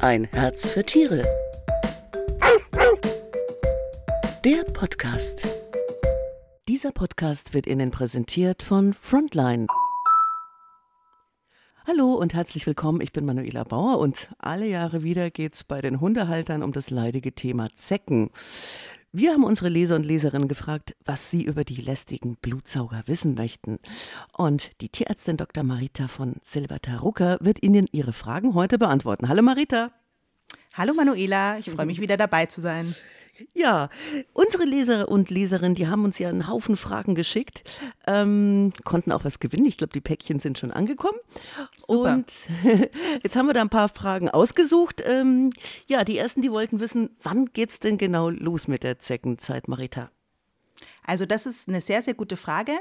Ein Herz für Tiere. Der Podcast. Dieser Podcast wird Ihnen präsentiert von Frontline. Hallo und herzlich willkommen, ich bin Manuela Bauer und alle Jahre wieder geht es bei den Hundehaltern um das leidige Thema Zecken. Wir haben unsere Leser und Leserinnen gefragt, was sie über die lästigen Blutsauger wissen möchten. Und die Tierärztin Dr. Marita von Silbertarucker wird Ihnen Ihre Fragen heute beantworten. Hallo Marita. Hallo Manuela, ich freue mich wieder dabei zu sein. Ja, unsere Leser und Leserinnen, die haben uns ja einen Haufen Fragen geschickt, ähm, konnten auch was gewinnen. Ich glaube, die Päckchen sind schon angekommen. Super. Und jetzt haben wir da ein paar Fragen ausgesucht. Ähm, ja, die ersten, die wollten wissen, wann geht es denn genau los mit der Zeckenzeit, Marita? Also das ist eine sehr, sehr gute Frage.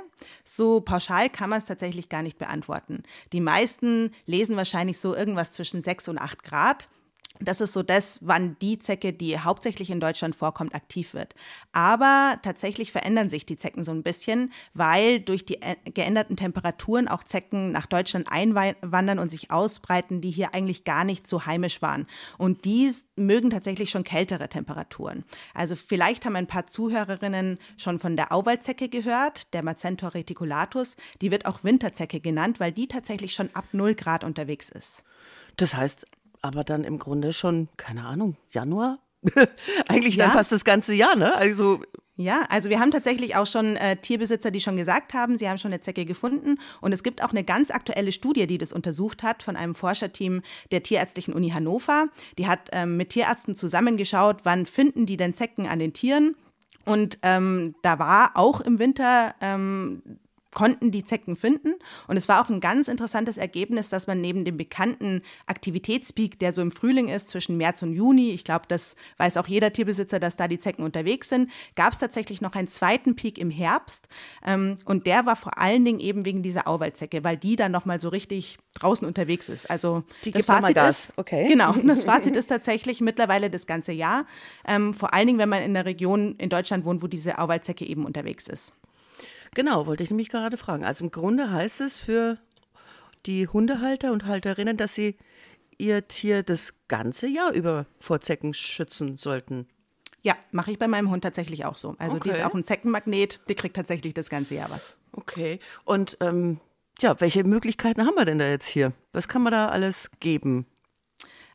So pauschal kann man es tatsächlich gar nicht beantworten. Die meisten lesen wahrscheinlich so irgendwas zwischen 6 und 8 Grad. Das ist so das, wann die Zecke, die hauptsächlich in Deutschland vorkommt, aktiv wird. Aber tatsächlich verändern sich die Zecken so ein bisschen, weil durch die geänderten Temperaturen auch Zecken nach Deutschland einwandern und sich ausbreiten, die hier eigentlich gar nicht so heimisch waren. Und die mögen tatsächlich schon kältere Temperaturen. Also vielleicht haben ein paar Zuhörerinnen schon von der Auwaldzecke gehört, der Macentor reticulatus. Die wird auch Winterzecke genannt, weil die tatsächlich schon ab 0 Grad unterwegs ist. Das heißt, aber dann im Grunde schon, keine Ahnung, Januar? Eigentlich ja. dann fast das ganze Jahr, ne? Also ja, also wir haben tatsächlich auch schon äh, Tierbesitzer, die schon gesagt haben, sie haben schon eine Zecke gefunden. Und es gibt auch eine ganz aktuelle Studie, die das untersucht hat von einem Forscherteam der Tierärztlichen Uni Hannover. Die hat ähm, mit Tierärzten zusammengeschaut, wann finden die denn Zecken an den Tieren. Und ähm, da war auch im Winter ähm, konnten die Zecken finden. Und es war auch ein ganz interessantes Ergebnis, dass man neben dem bekannten Aktivitätspeak, der so im Frühling ist, zwischen März und Juni, ich glaube, das weiß auch jeder Tierbesitzer, dass da die Zecken unterwegs sind, gab es tatsächlich noch einen zweiten Peak im Herbst. Ähm, und der war vor allen Dingen eben wegen dieser Auwaldzecke, weil die dann nochmal so richtig draußen unterwegs ist. Also die das Fazit ist, okay. genau, das Fazit ist tatsächlich mittlerweile das ganze Jahr. Ähm, vor allen Dingen, wenn man in der Region in Deutschland wohnt, wo diese Auwaldzecke eben unterwegs ist. Genau, wollte ich nämlich gerade fragen. Also im Grunde heißt es für die Hundehalter und Halterinnen, dass sie ihr Tier das ganze Jahr über vor Zecken schützen sollten. Ja, mache ich bei meinem Hund tatsächlich auch so. Also okay. die ist auch ein Zeckenmagnet, die kriegt tatsächlich das ganze Jahr was. Okay. Und ähm, ja, welche Möglichkeiten haben wir denn da jetzt hier? Was kann man da alles geben?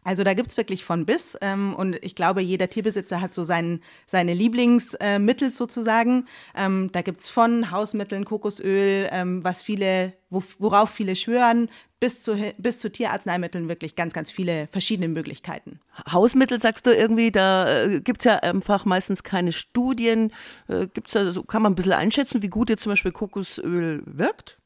Also da gibt's wirklich von bis. Ähm, und ich glaube, jeder Tierbesitzer hat so sein, seine Lieblingsmittel äh, sozusagen. Ähm, da gibt's von Hausmitteln, Kokosöl, ähm, was viele, wo, worauf viele schwören, bis zu, bis zu Tierarzneimitteln wirklich ganz, ganz viele verschiedene Möglichkeiten. Hausmittel sagst du irgendwie, da äh, gibt es ja einfach meistens keine Studien. Äh, gibt's da, so, kann man ein bisschen einschätzen, wie gut jetzt zum Beispiel Kokosöl wirkt?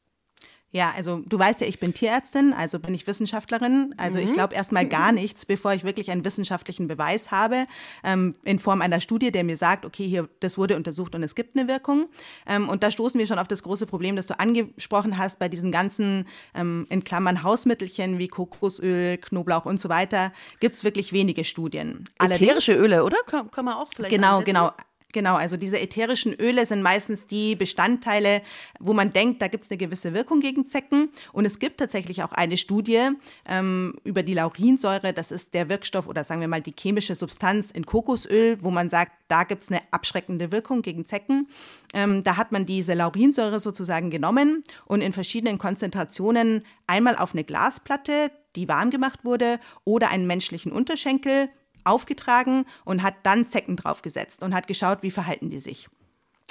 Ja, also du weißt ja, ich bin Tierärztin, also bin ich Wissenschaftlerin. Also mhm. ich glaube erstmal gar nichts, bevor ich wirklich einen wissenschaftlichen Beweis habe, ähm, in Form einer Studie, der mir sagt, okay, hier, das wurde untersucht und es gibt eine Wirkung. Ähm, und da stoßen wir schon auf das große Problem, das du angesprochen hast, bei diesen ganzen, ähm, in Klammern, Hausmittelchen wie Kokosöl, Knoblauch und so weiter, gibt es wirklich wenige Studien. Ätherische Öle, oder? Kann, kann man auch vielleicht Genau, genau. Genau, also diese ätherischen Öle sind meistens die Bestandteile, wo man denkt, da gibt es eine gewisse Wirkung gegen Zecken. Und es gibt tatsächlich auch eine Studie ähm, über die Laurinsäure, das ist der Wirkstoff oder sagen wir mal die chemische Substanz in Kokosöl, wo man sagt, da gibt es eine abschreckende Wirkung gegen Zecken. Ähm, da hat man diese Laurinsäure sozusagen genommen und in verschiedenen Konzentrationen einmal auf eine Glasplatte, die warm gemacht wurde, oder einen menschlichen Unterschenkel aufgetragen und hat dann Zecken draufgesetzt und hat geschaut, wie verhalten die sich.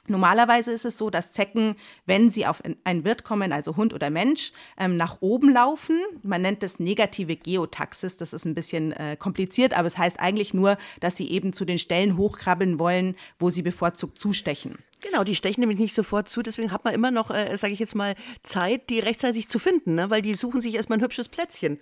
Normalerweise ist es so, dass Zecken, wenn sie auf ein Wirt kommen, also Hund oder Mensch, ähm, nach oben laufen. Man nennt das negative Geotaxis. Das ist ein bisschen äh, kompliziert, aber es heißt eigentlich nur, dass sie eben zu den Stellen hochkrabbeln wollen, wo sie bevorzugt zustechen. Genau, die stechen nämlich nicht sofort zu, deswegen hat man immer noch, äh, sage ich jetzt mal, Zeit, die rechtzeitig zu finden, ne? weil die suchen sich erstmal ein hübsches Plätzchen.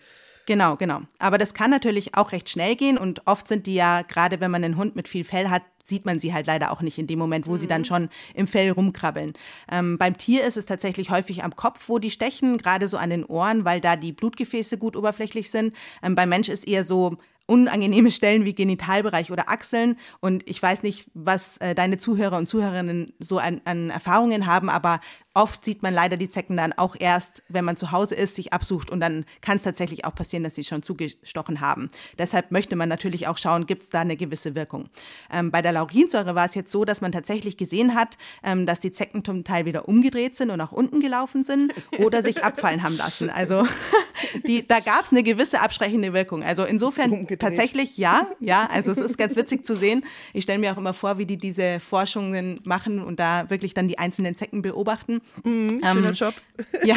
Genau, genau. Aber das kann natürlich auch recht schnell gehen und oft sind die ja, gerade wenn man einen Hund mit viel Fell hat, sieht man sie halt leider auch nicht in dem Moment, wo mhm. sie dann mhm. schon im Fell rumkrabbeln. Ähm, beim Tier ist es tatsächlich häufig am Kopf, wo die stechen, gerade so an den Ohren, weil da die Blutgefäße gut oberflächlich sind. Ähm, beim Mensch ist eher so unangenehme Stellen wie Genitalbereich oder Achseln. Und ich weiß nicht, was äh, deine Zuhörer und Zuhörerinnen so an, an Erfahrungen haben, aber oft sieht man leider die Zecken dann auch erst, wenn man zu Hause ist, sich absucht und dann kann es tatsächlich auch passieren, dass sie schon zugestochen haben. Deshalb möchte man natürlich auch schauen, gibt es da eine gewisse Wirkung. Ähm, bei der Laurinsäure war es jetzt so, dass man tatsächlich gesehen hat, ähm, dass die Zecken zum Teil wieder umgedreht sind und nach unten gelaufen sind oder sich abfallen haben lassen. Also die, da gab es eine gewisse abschreckende Wirkung. Also insofern Umgedreht. tatsächlich ja, ja. Also es ist ganz witzig zu sehen. Ich stelle mir auch immer vor, wie die diese Forschungen machen und da wirklich dann die einzelnen Zecken beobachten. Mhm, schöner ähm, Job. Ja.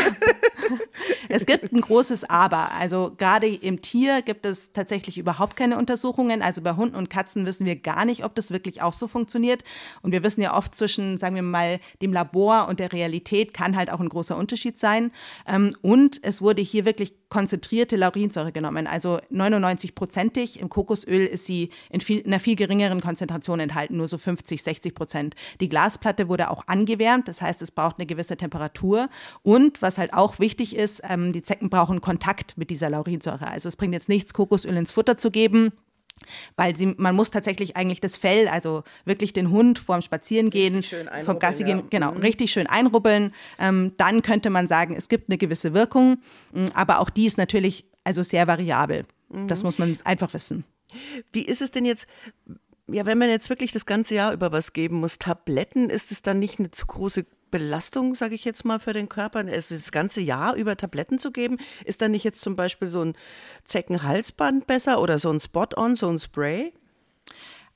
es gibt ein großes Aber. Also gerade im Tier gibt es tatsächlich überhaupt keine Untersuchungen. Also bei Hunden und Katzen wissen wir gar nicht, ob das wirklich auch so funktioniert. Und wir wissen ja oft zwischen, sagen wir mal, dem Labor und der Realität kann halt auch ein großer Unterschied sein. Ähm, und es wurde hier wirklich konzentrierte Laurinsäure genommen, also 99-prozentig. Im Kokosöl ist sie in, viel, in, einer viel geringeren Konzentration enthalten, nur so 50, 60 Prozent. Die Glasplatte wurde auch angewärmt, das heißt, es braucht eine gewisse Temperatur. Und was halt auch wichtig ist, ähm, die Zecken brauchen Kontakt mit dieser Laurinsäure. Also es bringt jetzt nichts, Kokosöl ins Futter zu geben weil sie, man muss tatsächlich eigentlich das Fell, also wirklich den Hund vorm Spazierengehen, vom Gassi gehen, ja. genau, mhm. richtig schön einrubbeln. Ähm, dann könnte man sagen, es gibt eine gewisse Wirkung, mm, aber auch die ist natürlich also sehr variabel. Mhm. Das muss man einfach wissen. Wie ist es denn jetzt, ja, wenn man jetzt wirklich das ganze Jahr über was geben muss, Tabletten, ist es dann nicht eine zu große Belastung, sage ich jetzt mal, für den Körper, es das ganze Jahr über Tabletten zu geben? Ist dann nicht jetzt zum Beispiel so ein Zeckenhalsband besser oder so ein Spot-on, so ein Spray?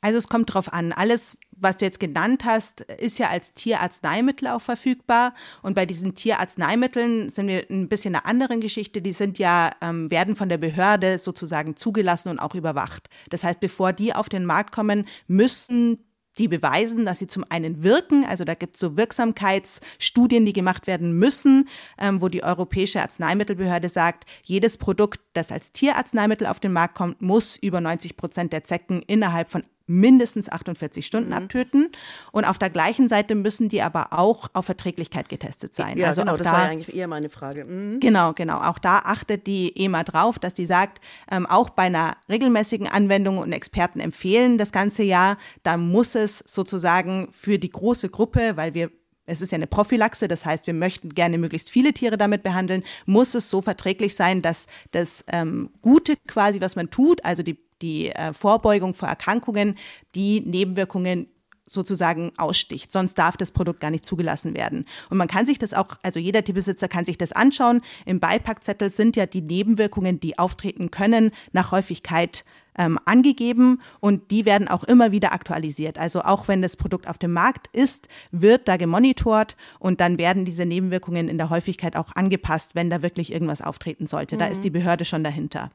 Also es kommt drauf an. Alles, was du jetzt genannt hast, ist ja als Tierarzneimittel auch verfügbar. Und bei diesen Tierarzneimitteln sind wir ein bisschen einer anderen Geschichte. Die sind ja, ähm, werden von der Behörde sozusagen zugelassen und auch überwacht. Das heißt, bevor die auf den Markt kommen, müssen die beweisen, dass sie zum einen wirken, also da gibt es so Wirksamkeitsstudien, die gemacht werden müssen, ähm, wo die Europäische Arzneimittelbehörde sagt, jedes Produkt, das als Tierarzneimittel auf den Markt kommt, muss über 90 Prozent der Zecken innerhalb von mindestens 48 Stunden mhm. abtöten. Und auf der gleichen Seite müssen die aber auch auf Verträglichkeit getestet sein. Ja, also genau, das da, war ja eigentlich eher meine Frage. Mhm. Genau, genau. Auch da achtet die EMA drauf, dass sie sagt, ähm, auch bei einer regelmäßigen Anwendung und Experten empfehlen das ganze Jahr, da muss es sozusagen für die große Gruppe, weil wir es ist ja eine Prophylaxe, das heißt, wir möchten gerne möglichst viele Tiere damit behandeln, muss es so verträglich sein, dass das ähm, Gute quasi, was man tut, also die die äh, Vorbeugung vor Erkrankungen die Nebenwirkungen sozusagen aussticht. Sonst darf das Produkt gar nicht zugelassen werden. Und man kann sich das auch, also jeder Tierbesitzer kann sich das anschauen. Im Beipackzettel sind ja die Nebenwirkungen, die auftreten können, nach Häufigkeit ähm, angegeben und die werden auch immer wieder aktualisiert. Also auch wenn das Produkt auf dem Markt ist, wird da gemonitort und dann werden diese Nebenwirkungen in der Häufigkeit auch angepasst, wenn da wirklich irgendwas auftreten sollte. Mhm. Da ist mhm. die Behörde schon dahinter.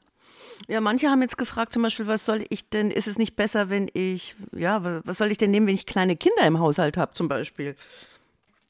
Ja, manche haben jetzt gefragt, zum Beispiel, was soll ich denn, ist es nicht besser, wenn ich, ja, was soll ich denn nehmen, wenn ich kleine Kinder im Haushalt habe, zum Beispiel?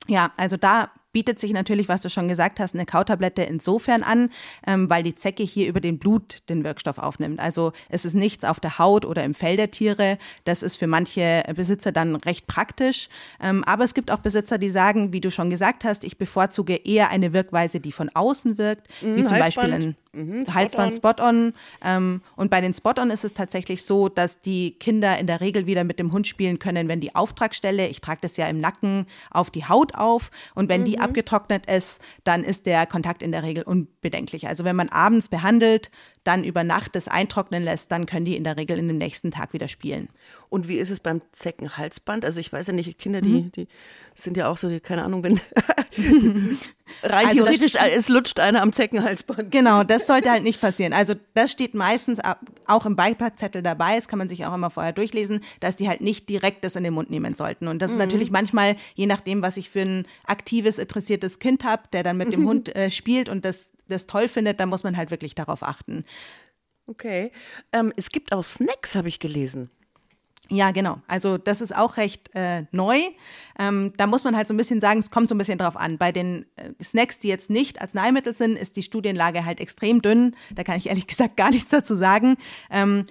Ja, also da bietet sich natürlich, was du schon gesagt hast, eine Kautablette insofern an, ähm, weil die Zecke hier über den Blut den Wirkstoff aufnimmt. Also es ist nichts auf der Haut oder im Fell der Tiere. Das ist für manche Besitzer dann recht praktisch. Ähm, aber es gibt auch Besitzer, die sagen, wie du schon gesagt hast, ich bevorzuge eher eine Wirkweise, die von außen wirkt, mhm, wie zum. Beispiel ein Mhm, Halsband Spot-on. Ähm, und bei den Spot-on ist es tatsächlich so, dass die Kinder in der Regel wieder mit dem Hund spielen können, wenn die Auftragstelle, ich trage das ja im Nacken, auf die Haut auf. Und wenn mhm. die abgetrocknet ist, dann ist der Kontakt in der Regel unbedenklich. Also wenn man abends behandelt, dann über Nacht das eintrocknen lässt, dann können die in der Regel in dem nächsten Tag wieder spielen. Und wie ist es beim Zeckenhalsband? Also ich weiß ja nicht, Kinder, die, mhm. die sind ja auch so, die, keine Ahnung, wenn rein also theoretisch, es lutscht einer am Zeckenhalsband. Genau, das sollte halt nicht passieren. Also das steht meistens auch im Beipackzettel dabei, das kann man sich auch immer vorher durchlesen, dass die halt nicht direkt das in den Mund nehmen sollten. Und das mhm. ist natürlich manchmal, je nachdem, was ich für ein aktives, interessiertes Kind habe, der dann mit dem Hund äh, spielt und das das toll findet, dann muss man halt wirklich darauf achten. Okay. Ähm, es gibt auch Snacks, habe ich gelesen. Ja, genau. Also das ist auch recht äh, neu. Ähm, da muss man halt so ein bisschen sagen, es kommt so ein bisschen drauf an. Bei den äh, Snacks, die jetzt nicht Arzneimittel sind, ist die Studienlage halt extrem dünn. Da kann ich ehrlich gesagt gar nichts dazu sagen, ähm,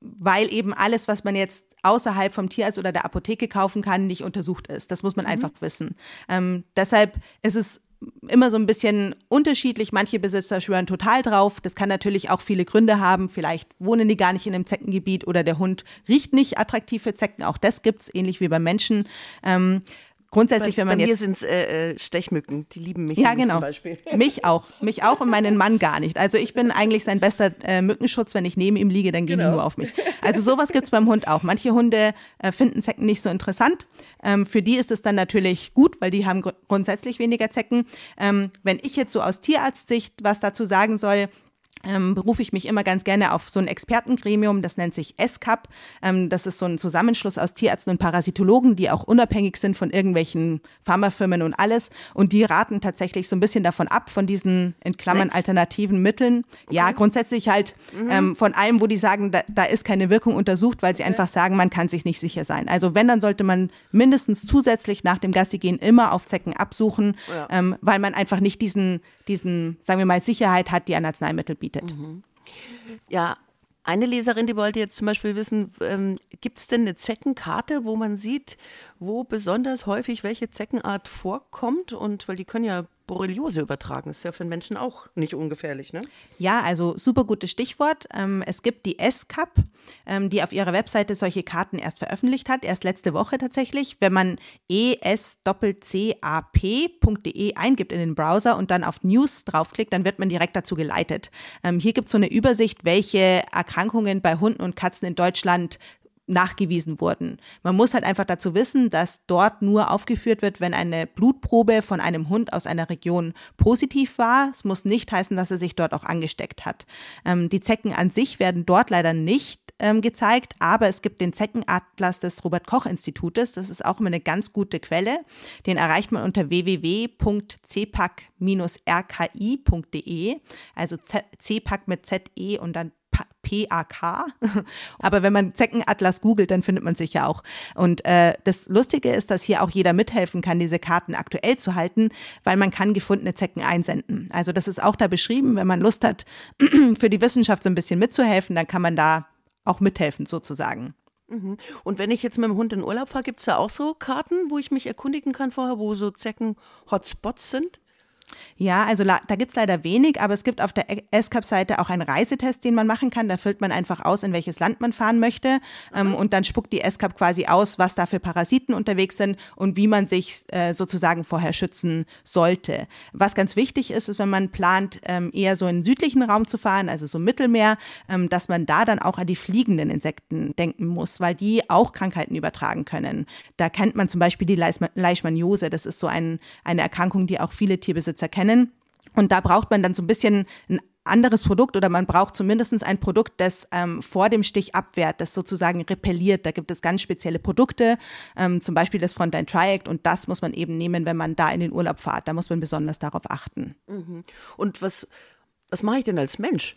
weil eben alles, was man jetzt außerhalb vom Tierarzt oder der Apotheke kaufen kann, nicht untersucht ist. Das muss man mhm. einfach wissen. Ähm, deshalb ist es immer so ein bisschen unterschiedlich. Manche Besitzer schwören total drauf. Das kann natürlich auch viele Gründe haben. Vielleicht wohnen die gar nicht in einem Zeckengebiet oder der Hund riecht nicht attraktiv für Zecken. Auch das gibt es, ähnlich wie bei Menschen. Ähm, grundsätzlich, bei, wenn man bei jetzt. Mir sind es äh, äh, Stechmücken, die lieben mich. Ja, genau. Zum Beispiel. Mich auch. Mich auch und meinen Mann gar nicht. Also ich bin eigentlich sein bester äh, Mückenschutz. Wenn ich neben ihm liege, dann gehen genau. die nur auf mich. Also sowas gibt es beim Hund auch. Manche Hunde äh, finden Zecken nicht so interessant. Ähm, für die ist es dann natürlich gut, weil die haben gr grundsätzlich weniger Zecken. Ähm, wenn ich jetzt so aus Tierarztsicht was dazu sagen soll, ähm, berufe ich mich immer ganz gerne auf so ein Expertengremium, das nennt sich SCAP. Ähm, das ist so ein Zusammenschluss aus Tierärzten und Parasitologen, die auch unabhängig sind von irgendwelchen Pharmafirmen und alles. Und die raten tatsächlich so ein bisschen davon ab, von diesen in Klammern Snacks. alternativen Mitteln. Okay. Ja, grundsätzlich halt mhm. ähm, von allem, wo die sagen, da, da, ist keine Wirkung untersucht, weil sie okay. einfach sagen, man kann sich nicht sicher sein. Also wenn, dann sollte man mindestens zusätzlich nach dem Gassi gehen immer auf Zecken absuchen, ja. Ähm, weil man einfach nicht diesen, diesen, sagen wir mal, Sicherheit hat, die ein Arzneimittel bietet bietet. Mhm. Ja, eine Leserin, die wollte jetzt zum Beispiel wissen, ähm, gibt es denn eine Zeckenkarte, wo man sieht, wo besonders häufig welche Zeckenart vorkommt? Und weil die können ja Borreliose übertragen. Ist ja für den Menschen auch nicht ungefährlich, ne? Ja, also super gutes Stichwort. Ähm, es gibt die S-Cup, ähm, die auf ihrer Webseite solche Karten erst veröffentlicht hat, erst letzte Woche tatsächlich. Wenn man escap.de eingibt in den Browser und dann auf News draufklickt, dann wird man direkt dazu geleitet. Ähm, hier gibt es so eine Übersicht, welche Erkrankungen bei Hunden und Katzen in Deutschland nachgewiesen wurden. Man muss halt einfach dazu wissen, dass dort nur aufgeführt wird, wenn eine Blutprobe von einem Hund aus einer Region positiv war. Es muss nicht heißen, dass er sich dort auch angesteckt hat. Ähm, die Zecken an sich werden dort leider nicht ähm, gezeigt, aber es gibt den Zeckenatlas des Robert Koch Institutes. Das ist auch immer eine ganz gute Quelle. Den erreicht man unter www.cpac-rki.de, also CPAC mit ZE und dann PAK. Aber wenn man Zeckenatlas googelt, dann findet man sich ja auch. Und äh, das Lustige ist, dass hier auch jeder mithelfen kann, diese Karten aktuell zu halten, weil man kann gefundene Zecken einsenden. Also das ist auch da beschrieben. Wenn man Lust hat, für die Wissenschaft so ein bisschen mitzuhelfen, dann kann man da auch mithelfen sozusagen. Mhm. Und wenn ich jetzt mit dem Hund in Urlaub fahre, gibt es da auch so Karten, wo ich mich erkundigen kann vorher, wo so Zecken-Hotspots sind? Ja, also da gibt es leider wenig, aber es gibt auf der SCAP-Seite auch einen Reisetest, den man machen kann. Da füllt man einfach aus, in welches Land man fahren möchte. Ähm, und dann spuckt die SCAP quasi aus, was da für Parasiten unterwegs sind und wie man sich äh, sozusagen vorher schützen sollte. Was ganz wichtig ist, ist, wenn man plant, ähm, eher so in den südlichen Raum zu fahren, also so Mittelmeer, ähm, dass man da dann auch an die fliegenden Insekten denken muss, weil die auch Krankheiten übertragen können. Da kennt man zum Beispiel die Leishmaniose. Das ist so ein, eine Erkrankung, die auch viele Tierbesitzer Schutz erkennen. Und da braucht man dann so ein bisschen ein anderes Produkt oder man braucht zumindest ein Produkt, das ähm, vor dem Stich abwehrt, das sozusagen repelliert. Da gibt es ganz spezielle Produkte, ähm, zum Beispiel das Frontline Triact und das muss man eben nehmen, wenn man da in den Urlaub fährt. Da muss man besonders darauf achten. Mhm. Und was, was mache ich denn als Mensch?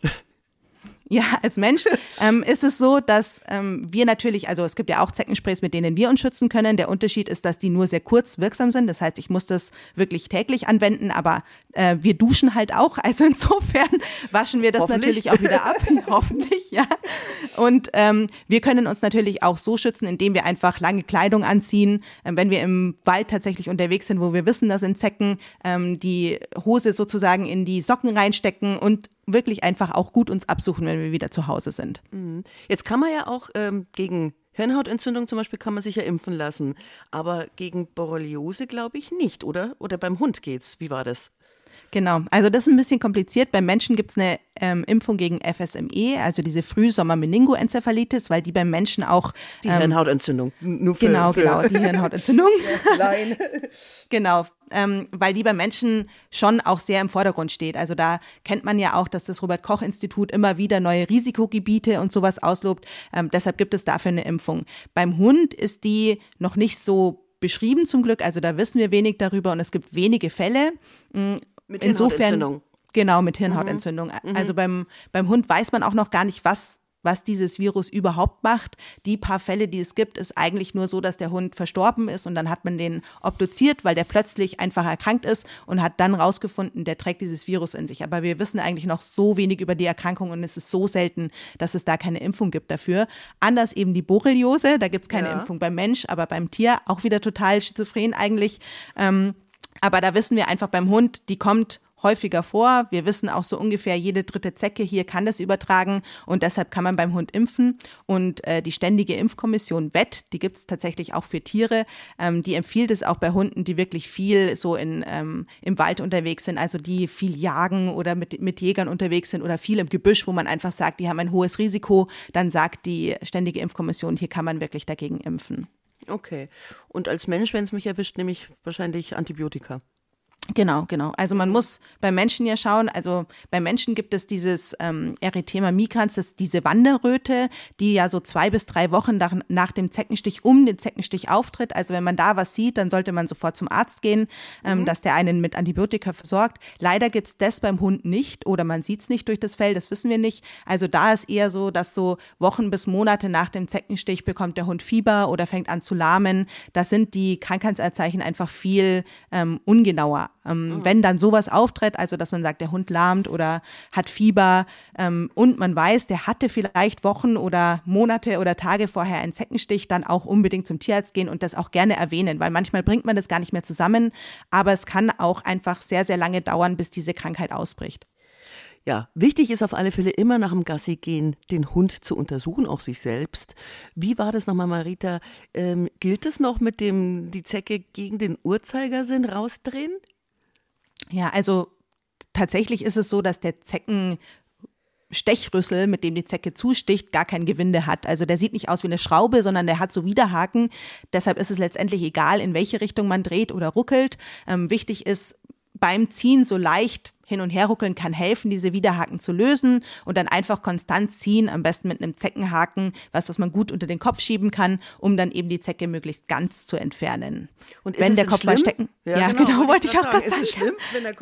Ja, als Mensch ähm, ist es so, dass ähm, wir natürlich, also es gibt ja auch Zeckensprays, mit denen wir uns schützen können. Der Unterschied ist, dass die nur sehr kurz wirksam sind. Das heißt, ich muss das wirklich täglich anwenden, aber äh, wir duschen halt auch. Also insofern waschen wir das natürlich auch wieder ab. Hoffentlich, ja. Und ähm, wir können uns natürlich auch so schützen, indem wir einfach lange Kleidung anziehen. Ähm, wenn wir im Wald tatsächlich unterwegs sind, wo wir wissen, da sind Zecken, ähm, die Hose sozusagen in die Socken reinstecken und wirklich einfach auch gut uns absuchen, wenn wir wieder zu Hause sind. Mhm. Jetzt kann man ja auch ähm, gegen Hirnhautentzündung zum Beispiel kann man sich ja impfen lassen, aber gegen Borreliose glaube ich nicht, oder? Oder beim Hund geht's? Wie war das? Genau, also das ist ein bisschen kompliziert. Beim Menschen gibt es eine ähm, Impfung gegen FSME, also diese Frühsommer-Meningoenzephalitis, weil die beim Menschen auch. Die ähm, Hirnhautentzündung. Nur für, genau, für genau, die Hirnhautentzündung. ja, genau, ähm, weil die beim Menschen schon auch sehr im Vordergrund steht. Also da kennt man ja auch, dass das Robert-Koch-Institut immer wieder neue Risikogebiete und sowas auslobt. Ähm, deshalb gibt es dafür eine Impfung. Beim Hund ist die noch nicht so beschrieben zum Glück, also da wissen wir wenig darüber und es gibt wenige Fälle. Mit Insofern, genau, mit Hirnhautentzündung. Mhm. Also beim, beim Hund weiß man auch noch gar nicht, was was dieses Virus überhaupt macht. Die paar Fälle, die es gibt, ist eigentlich nur so, dass der Hund verstorben ist und dann hat man den obduziert, weil der plötzlich einfach erkrankt ist und hat dann rausgefunden, der trägt dieses Virus in sich. Aber wir wissen eigentlich noch so wenig über die Erkrankung und es ist so selten, dass es da keine Impfung gibt dafür. Anders eben die Borreliose, da gibt es keine ja. Impfung beim Mensch, aber beim Tier auch wieder total schizophren eigentlich. Ähm, aber da wissen wir einfach beim Hund, die kommt häufiger vor. Wir wissen auch so ungefähr, jede dritte Zecke hier kann das übertragen und deshalb kann man beim Hund impfen. Und äh, die Ständige Impfkommission WET, die gibt es tatsächlich auch für Tiere, ähm, die empfiehlt es auch bei Hunden, die wirklich viel so in, ähm, im Wald unterwegs sind, also die viel jagen oder mit, mit Jägern unterwegs sind oder viel im Gebüsch, wo man einfach sagt, die haben ein hohes Risiko, dann sagt die Ständige Impfkommission, hier kann man wirklich dagegen impfen. Okay. Und als Mensch, wenn es mich erwischt, nehme ich wahrscheinlich Antibiotika. Genau, genau. Also man muss beim Menschen ja schauen, also beim Menschen gibt es dieses ähm, Erythema migrans, das ist diese Wanderröte, die ja so zwei bis drei Wochen nach, nach, dem Zeckenstich um den Zeckenstich auftritt. Also wenn man da was sieht, dann sollte man sofort zum Arzt gehen, ähm, mhm. dass der einen mit Antibiotika versorgt. Leider gibt es das beim Hund nicht oder man sieht es nicht durch das Fell, das wissen wir nicht. Also da ist eher so, dass so Wochen bis Monate nach dem Zeckenstich bekommt der Hund Fieber oder fängt an zu lahmen. Da sind die Krankheitsanzeichen einfach viel ähm, ungenauer. Ähm, mhm. Wenn dann sowas auftritt, also dass man sagt, der Hund lahmt oder hat Fieber ähm, und man weiß, der hatte vielleicht Wochen oder Monate oder Tage vorher einen Zeckenstich, dann auch unbedingt zum Tierarzt gehen und das auch gerne erwähnen, weil manchmal bringt man das gar nicht mehr zusammen, aber es kann auch einfach sehr, sehr lange dauern, bis diese Krankheit ausbricht. Ja, wichtig ist auf alle Fälle immer nach dem Gassi gehen, den Hund zu untersuchen, auch sich selbst. Wie war das nochmal, Marita? Ähm, gilt es noch mit dem, die Zecke gegen den Uhrzeigersinn rausdrehen? Ja, also tatsächlich ist es so, dass der Zecken Stechrüssel, mit dem die Zecke zusticht, gar kein Gewinde hat. Also der sieht nicht aus wie eine Schraube, sondern der hat so Widerhaken. Deshalb ist es letztendlich egal, in welche Richtung man dreht oder ruckelt. Ähm, wichtig ist beim Ziehen so leicht hin und her ruckeln kann helfen, diese Widerhaken zu lösen und dann einfach konstant ziehen, am besten mit einem Zeckenhaken, was, was man gut unter den Kopf schieben kann, um dann eben die Zecke möglichst ganz zu entfernen. Und wenn der Kopf schlimm? mal stecken. Ja, ja genau, genau wollte ich auch gerade sagen. Schlimm,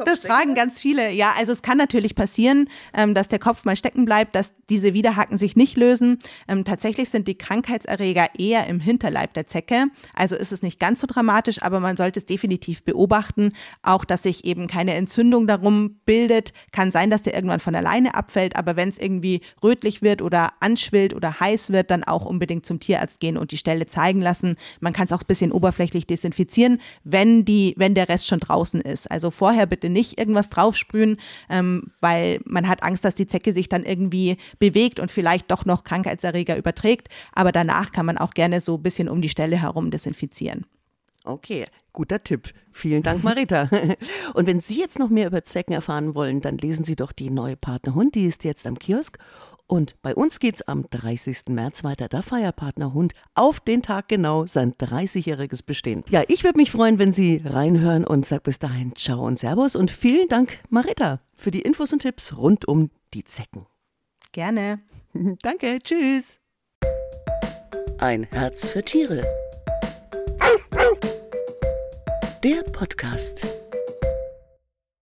das fragen ganz viele. Ja, also es kann natürlich passieren, ähm, dass der Kopf mal stecken bleibt, dass diese Widerhaken sich nicht lösen. Ähm, tatsächlich sind die Krankheitserreger eher im Hinterleib der Zecke. Also ist es nicht ganz so dramatisch, aber man sollte es definitiv beobachten. Auch, dass sich eben keine Entzündung darum bildet. Kann sein, dass der irgendwann von alleine abfällt, aber wenn es irgendwie rötlich wird oder anschwillt oder heiß wird, dann auch unbedingt zum Tierarzt gehen und die Stelle zeigen lassen. Man kann es auch ein bisschen oberflächlich desinfizieren, wenn, die, wenn der Rest schon draußen ist. Also vorher bitte nicht irgendwas draufsprühen, ähm, weil man hat Angst, dass die Zecke sich dann irgendwie bewegt und vielleicht doch noch Krankheitserreger überträgt. Aber danach kann man auch gerne so ein bisschen um die Stelle herum desinfizieren. Okay, guter Tipp. Vielen Dank, Marita. Und wenn Sie jetzt noch mehr über Zecken erfahren wollen, dann lesen Sie doch die neue Partnerhund, die ist jetzt am Kiosk. Und bei uns geht es am 30. März weiter. Da feiert Partnerhund auf den Tag genau sein 30-jähriges Bestehen. Ja, ich würde mich freuen, wenn Sie reinhören und sage bis dahin Ciao und Servus und vielen Dank, Marita, für die Infos und Tipps rund um die Zecken. Gerne. Danke, tschüss. Ein Herz für Tiere der Podcast.